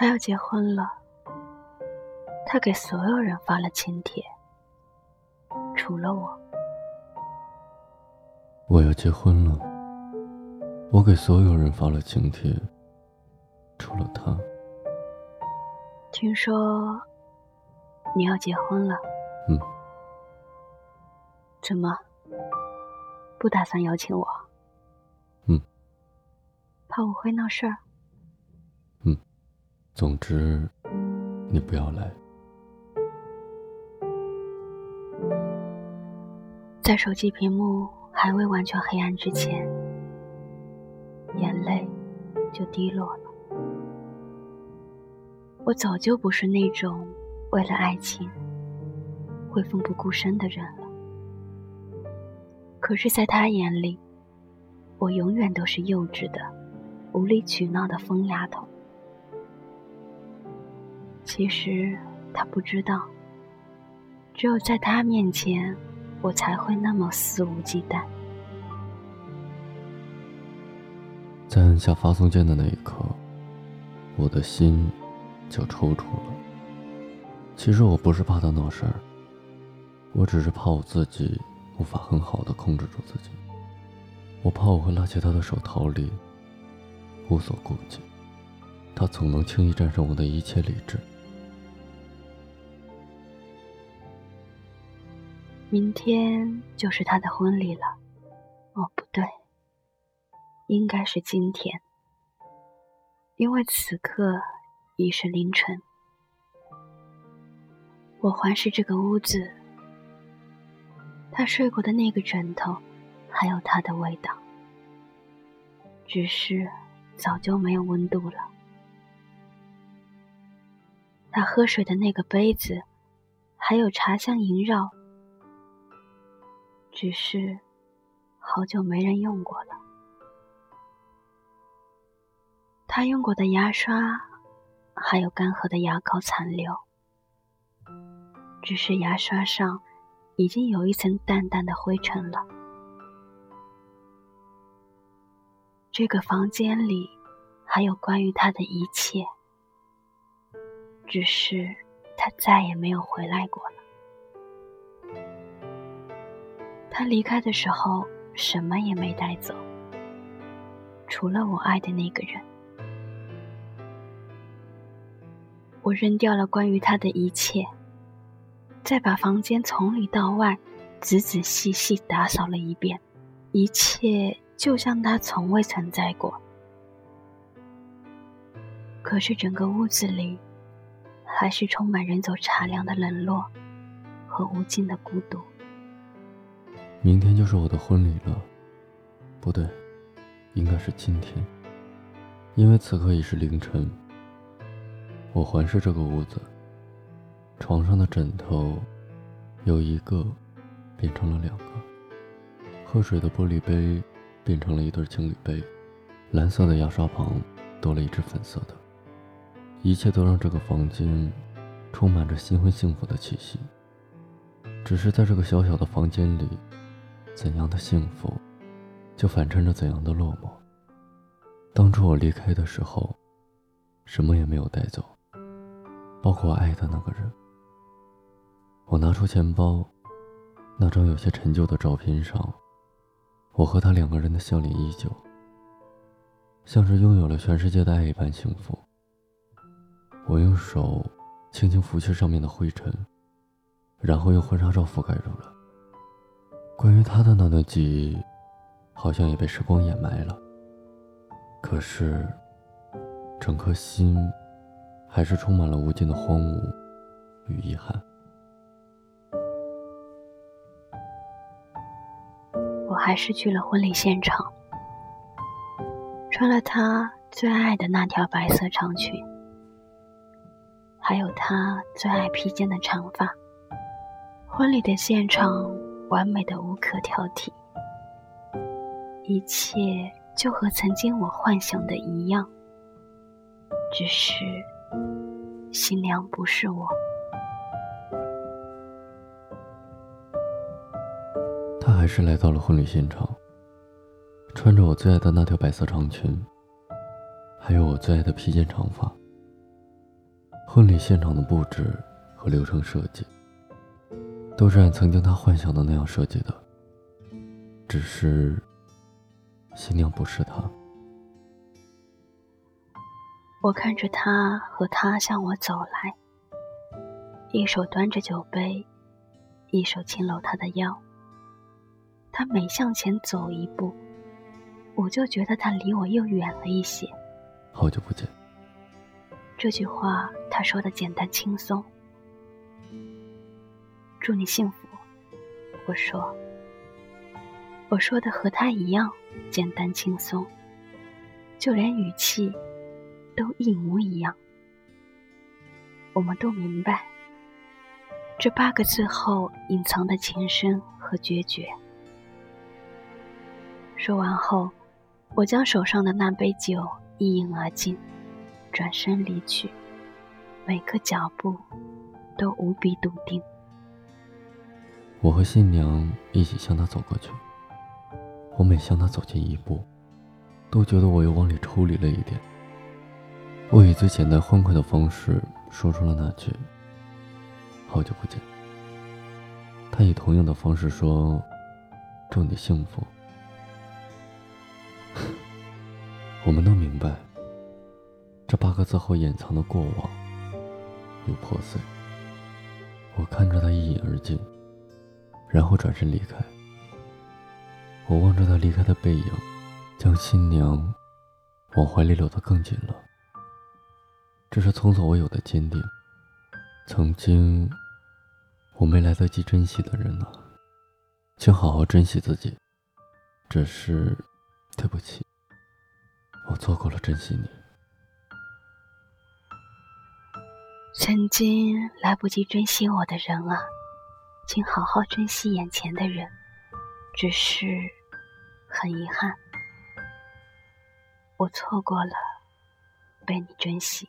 他要结婚了，他给所有人发了请帖，除了我。我要结婚了，我给所有人发了请帖，除了他。听说你要结婚了？嗯。怎么？不打算邀请我？嗯。怕我会闹事儿？总之，你不要来。在手机屏幕还未完全黑暗之前，眼泪就滴落了。我早就不是那种为了爱情会奋不顾身的人了。可是，在他眼里，我永远都是幼稚的、无理取闹的疯丫头。其实他不知道，只有在他面前，我才会那么肆无忌惮。在按下发送键的那一刻，我的心。就抽搐了。其实我不是怕他闹事儿，我只是怕我自己无法很好的控制住自己。我怕我会拉起他的手逃离，无所顾忌。他总能轻易战胜我的一切理智。明天就是他的婚礼了。哦，不对，应该是今天，因为此刻。已是凌晨，我环视这个屋子，他睡过的那个枕头，还有他的味道，只是早就没有温度了。他喝水的那个杯子，还有茶香萦绕，只是好久没人用过了。他用过的牙刷。还有干涸的牙膏残留，只是牙刷上已经有一层淡淡的灰尘了。这个房间里还有关于他的一切，只是他再也没有回来过。他离开的时候什么也没带走，除了我爱的那个人。我扔掉了关于他的一切，再把房间从里到外仔仔细细打扫了一遍，一切就像他从未存在过。可是整个屋子里，还是充满人走茶凉的冷落和无尽的孤独。明天就是我的婚礼了，不对，应该是今天，因为此刻已是凌晨。我环视这个屋子，床上的枕头有一个变成了两个，喝水的玻璃杯变成了一对情侣杯，蓝色的牙刷旁多了一只粉色的，一切都让这个房间充满着新婚幸福的气息。只是在这个小小的房间里，怎样的幸福，就反衬着怎样的落寞。当初我离开的时候，什么也没有带走。包括我爱的那个人。我拿出钱包，那张有些陈旧的照片上，我和他两个人的笑脸依旧，像是拥有了全世界的爱一般幸福。我用手轻轻拂去上面的灰尘，然后用婚纱照覆盖住了。关于他的那段记忆，好像也被时光掩埋了。可是，整颗心。还是充满了无尽的荒芜与遗憾。我还是去了婚礼现场，穿了他最爱的那条白色长裙，还有他最爱披肩的长发。婚礼的现场完美的无可挑剔，一切就和曾经我幻想的一样，只是。新娘不是我。他还是来到了婚礼现场，穿着我最爱的那条白色长裙，还有我最爱的披肩长发。婚礼现场的布置和流程设计，都是按曾经他幻想的那样设计的。只是，新娘不是他。我看着他和他向我走来，一手端着酒杯，一手轻搂他的腰。他每向前走一步，我就觉得他离我又远了一些。好久不见。这句话他说的简单轻松。祝你幸福，我说。我说的和他一样简单轻松，就连语气都一模一样。我们都明白，这八个字后隐藏的情深和决绝。说完后，我将手上的那杯酒一饮而尽。转身离去，每个脚步都无比笃定。我和新娘一起向他走过去，我每向他走近一步，都觉得我又往里抽离了一点。我以最简单欢快的方式说出了那句“好久不见”，他以同样的方式说“祝你幸福”。我们都明白。这八个字后掩藏的过往与破碎，我看着他一饮而尽，然后转身离开。我望着他离开的背影，将新娘往怀里搂得更紧了。这是从左我有的坚定。曾经我没来得及珍惜的人呢，请好好珍惜自己。只是，对不起，我错过了珍惜你。曾经来不及珍惜我的人啊，请好好珍惜眼前的人。只是很遗憾，我错过了被你珍惜。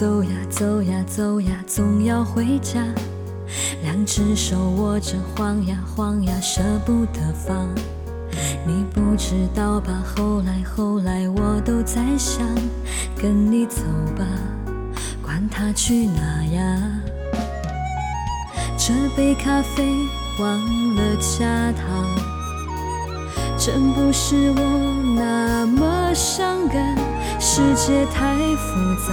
走呀走呀走呀，总要回家。两只手握着，晃呀晃呀，舍不得放。你不知道吧？后来后来，我都在想，跟你走吧，管他去哪呀。这杯咖啡忘了加糖，真不是我那么伤感。世界太复杂，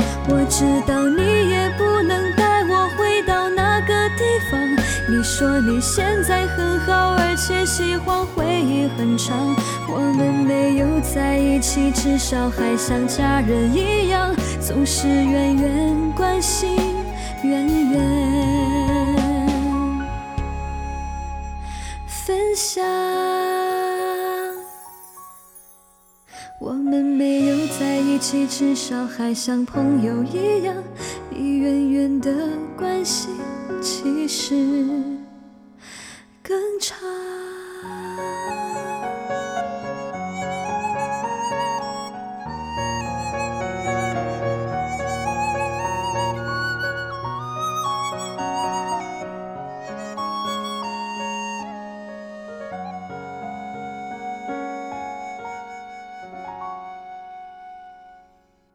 我知道你也不能带我回到那个地方。你说你现在很好，而且喜欢回忆很长。我们没有在一起，至少还像家人一样，总是远远关心，远远分享。我们没有在一起，至少还像朋友一样，你远远的关心，其实。